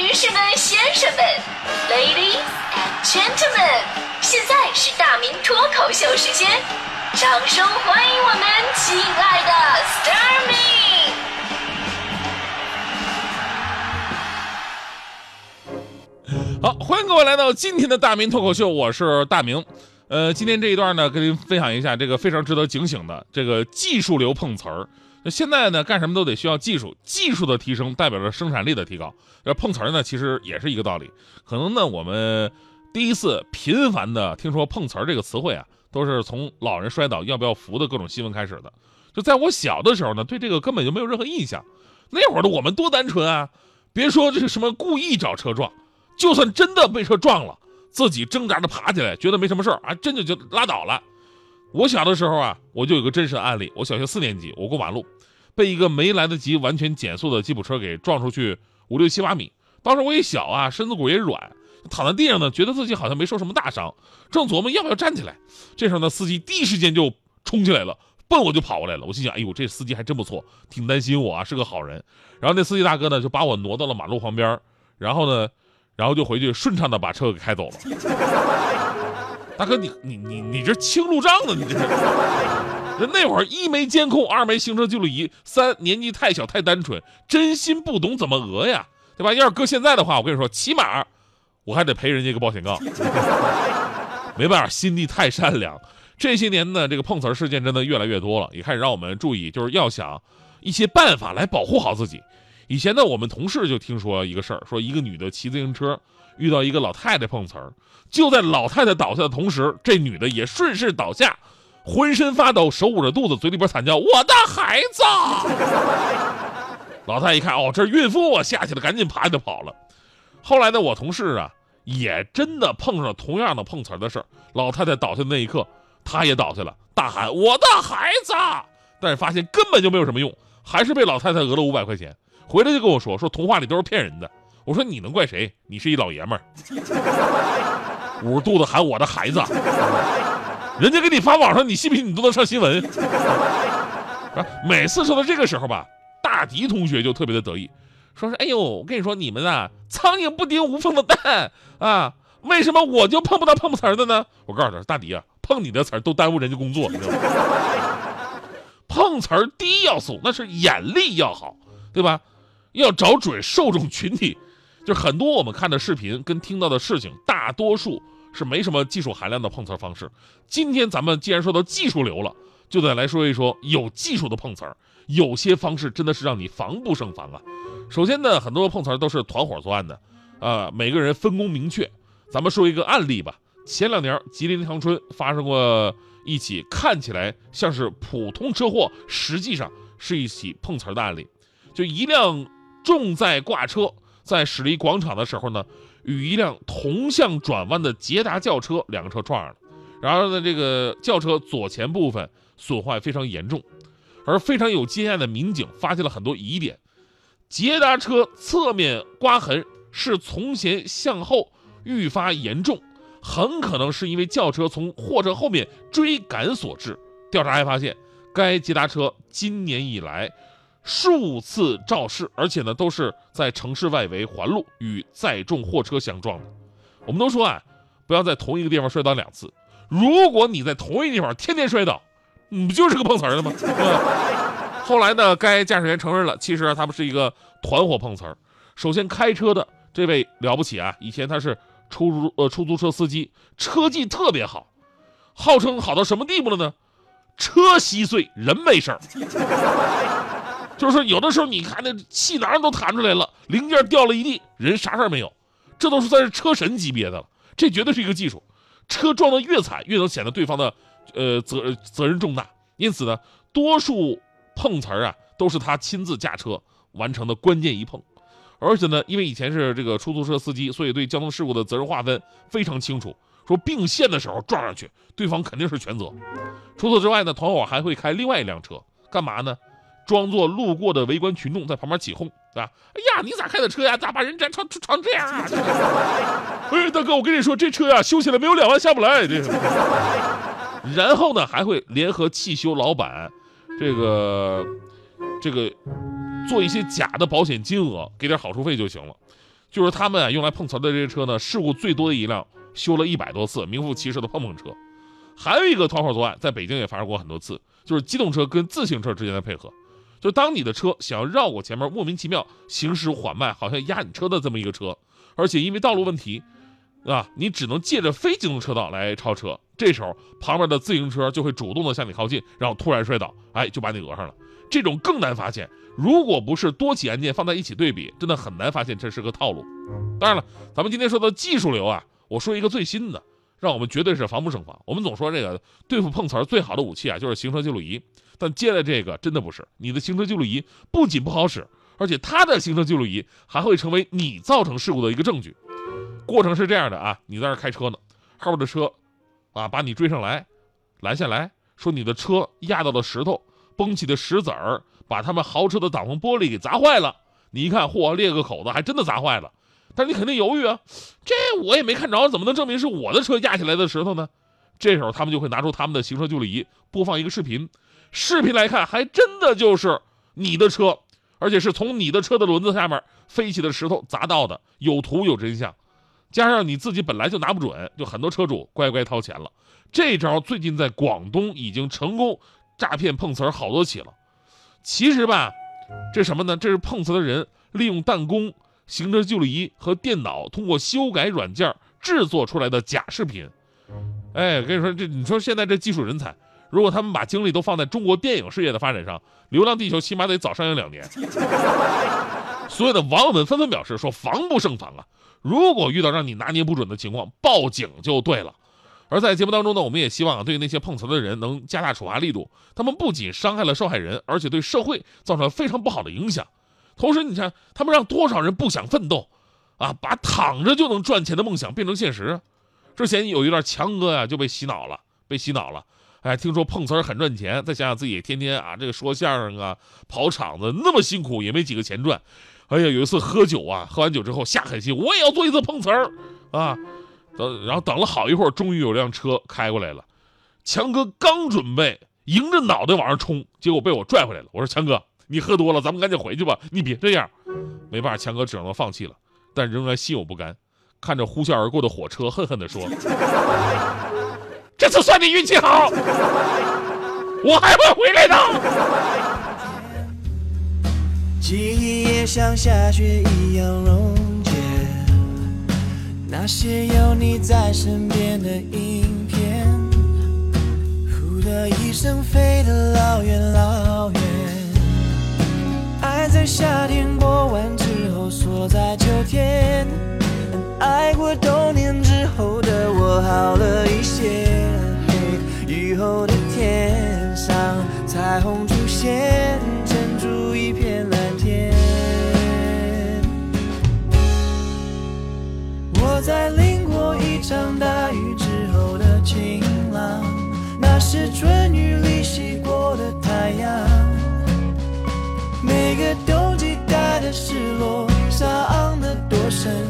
女士们、先生们，Ladies and Gentlemen，现在是大明脱口秀时间，掌声欢迎我们亲爱的 s t a r m y 好，欢迎各位来到今天的大明脱口秀，我是大明。呃，今天这一段呢，跟您分享一下这个非常值得警醒的这个技术流碰瓷儿。那现在呢，干什么都得需要技术，技术的提升代表着生产力的提高。要碰瓷儿呢，其实也是一个道理。可能呢，我们第一次频繁的听说碰瓷儿这个词汇啊，都是从老人摔倒要不要扶的各种新闻开始的。就在我小的时候呢，对这个根本就没有任何印象。那会儿的我们多单纯啊！别说这是什么故意找车撞，就算真的被车撞了，自己挣扎着爬起来，觉得没什么事儿啊，真的就拉倒了。我小的时候啊，我就有个真实的案例。我小学四年级，我过马路，被一个没来得及完全减速的吉普车给撞出去五六七八米。当时我也小啊，身子骨也软，躺在地上呢，觉得自己好像没受什么大伤，正琢磨要不要站起来。这时候呢，司机第一时间就冲起来了，奔我就跑过来了。我心想，哎呦，这司机还真不错，挺担心我啊，是个好人。然后那司机大哥呢，就把我挪到了马路旁边，然后呢，然后就回去顺畅的把车给开走了。大哥，你你你你这清路障呢？你这是？人那会儿一没监控，二没行车记录仪，三年纪太小太单纯，真心不懂怎么讹呀，对吧？要是搁现在的话，我跟你说，起码我还得赔人家一个保险杠。没办法，心地太善良。这些年呢，这个碰瓷事件真的越来越多了，也开始让我们注意，就是要想一些办法来保护好自己。以前呢，我们同事就听说一个事儿，说一个女的骑自行车。遇到一个老太太碰瓷儿，就在老太太倒下的同时，这女的也顺势倒下，浑身发抖，手捂着肚子，嘴里边惨叫：“我的孩子！”老太太一看，哦，这是孕妇啊，下去了，赶紧爬就跑了。后来呢，我同事啊，也真的碰上了同样的碰瓷儿的事儿。老太太倒下的那一刻，她也倒下了，大喊：“我的孩子！”但是发现根本就没有什么用，还是被老太太讹了五百块钱。回来就跟我说：“说童话里都是骗人的。”我说你能怪谁？你是一老爷们儿，捂着肚子喊我的孩子，人家给你发网上，你信不信你都能上新闻？啊，每次说到这个时候吧，大迪同学就特别的得意，说是哎呦，我跟你说你们啊，苍蝇不叮无缝的蛋啊，为什么我就碰不到碰瓷儿的呢？我告诉他，大迪啊，碰你的瓷儿都耽误人家工作，你知道吗？碰瓷儿第一要素那是眼力要好，对吧？要找准受众群体。就很多我们看的视频跟听到的事情，大多数是没什么技术含量的碰瓷方式。今天咱们既然说到技术流了，就得来说一说有技术的碰瓷儿。有些方式真的是让你防不胜防啊。首先呢，很多碰瓷儿都是团伙作案的，啊，每个人分工明确。咱们说一个案例吧。前两年吉林长春发生过一起看起来像是普通车祸，实际上是一起碰瓷儿的案例。就一辆重载挂车。在驶离广场的时候呢，与一辆同向转弯的捷达轿车两个车撞上了，然后呢，这个轿车左前部分损坏非常严重，而非常有经验的民警发现了很多疑点，捷达车侧面刮痕是从前向后愈发严重，很可能是因为轿车从货车后面追赶所致。调查还发现，该捷达车今年以来。数次肇事，而且呢都是在城市外围环路与载重货车相撞的。我们都说啊，不要在同一个地方摔倒两次。如果你在同一个地方天天摔倒，你不就是个碰瓷儿的吗？后来呢，该驾驶员承认了，其实他们是一个团伙碰瓷儿。首先开车的这位了不起啊，以前他是出租呃出租车司机，车技特别好，号称好到什么地步了呢？车稀碎，人没事儿。就是有的时候，你看那气囊都弹出来了，零件掉了一地，人啥事儿没有，这都是算是车神级别的了。这绝对是一个技术，车撞得越惨，越能显得对方的，呃责责任重大。因此呢，多数碰瓷儿啊，都是他亲自驾车完成的关键一碰。而且呢，因为以前是这个出租车司机，所以对交通事故的责任划分非常清楚。说并线的时候撞上去，对方肯定是全责。除此之外呢，团伙还会开另外一辆车，干嘛呢？装作路过的围观群众在旁边起哄，啊？哎呀，你咋开的车呀？咋把人粘成成这样啊？哎，大哥，我跟你说，这车呀修起来没有两万下不来。这，然后呢，还会联合汽修老板，这个，这个，做一些假的保险金额，给点好处费就行了。就是他们啊用来碰瓷的这些车呢，事故最多的一辆修了一百多次，名副其实的碰碰车。还有一个团伙作案，在北京也发生过很多次，就是机动车跟自行车之间的配合。就当你的车想要绕过前面莫名其妙行驶缓慢，好像压你车的这么一个车，而且因为道路问题，啊，你只能借着非机动车道来超车。这时候旁边的自行车就会主动的向你靠近，然后突然摔倒，哎，就把你讹上了。这种更难发现。如果不是多起案件放在一起对比，真的很难发现这是个套路。当然了，咱们今天说的技术流啊，我说一个最新的，让我们绝对是防不胜防。我们总说这个对付碰瓷儿最好的武器啊，就是行车记录仪。但接下来这个真的不是，你的行车记录仪不仅不好使，而且它的行车记录仪还会成为你造成事故的一个证据。过程是这样的啊，你在那开车呢，后边的车，啊把你追上来，拦下来说你的车压到了石头，崩起的石子儿把他们豪车的挡风玻璃给砸坏了。你一看，嚯，裂个口子，还真的砸坏了。但你肯定犹豫啊，这我也没看着，怎么能证明是我的车压起来的石头呢？这时候他们就会拿出他们的行车记录仪，播放一个视频。视频来看，还真的就是你的车，而且是从你的车的轮子下面飞起的石头砸到的，有图有真相。加上你自己本来就拿不准，就很多车主乖乖掏钱了。这招最近在广东已经成功诈骗碰瓷儿好多起了。其实吧，这什么呢？这是碰瓷的人利用弹弓、行车记录仪和电脑，通过修改软件制作出来的假视频。哎，跟你说，这你说现在这技术人才。如果他们把精力都放在中国电影事业的发展上，《流浪地球》起码得早上映两年。所有的网友们纷纷表示说：“防不胜防啊！如果遇到让你拿捏不准的情况，报警就对了。”而在节目当中呢，我们也希望对那些碰瓷的人能加大处罚力度。他们不仅伤害了受害人，而且对社会造成了非常不好的影响。同时，你看他们让多少人不想奋斗，啊，把躺着就能赚钱的梦想变成现实。之前有一段强哥呀就被洗脑了，被洗脑了。哎，听说碰瓷儿很赚钱，再想想自己天天啊，这个说相声啊，跑场子那么辛苦，也没几个钱赚。哎呀，有一次喝酒啊，喝完酒之后下狠心，我也要做一次碰瓷儿啊。等，然后等了好一会儿，终于有辆车开过来了。强哥刚准备迎着脑袋往上冲，结果被我拽回来了。我说强哥，你喝多了，咱们赶紧回去吧，你别这样。没办法，强哥只能放弃了，但仍然心有不甘，看着呼啸而过的火车，恨恨地说。这次算你运气好，我还会回来的。记忆也像下雪一样溶解，那些有你在身边的影夏天过完之后锁在秋天，爱过冬年之后的我好了一些。雨后的天上，彩虹出现，得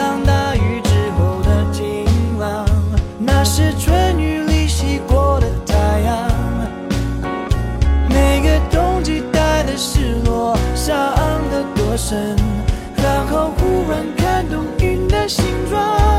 当大雨之后的晴朗那是春雨里洗过的太阳。每个冬季带的失落伤得多深然后忽然看懂云的形状。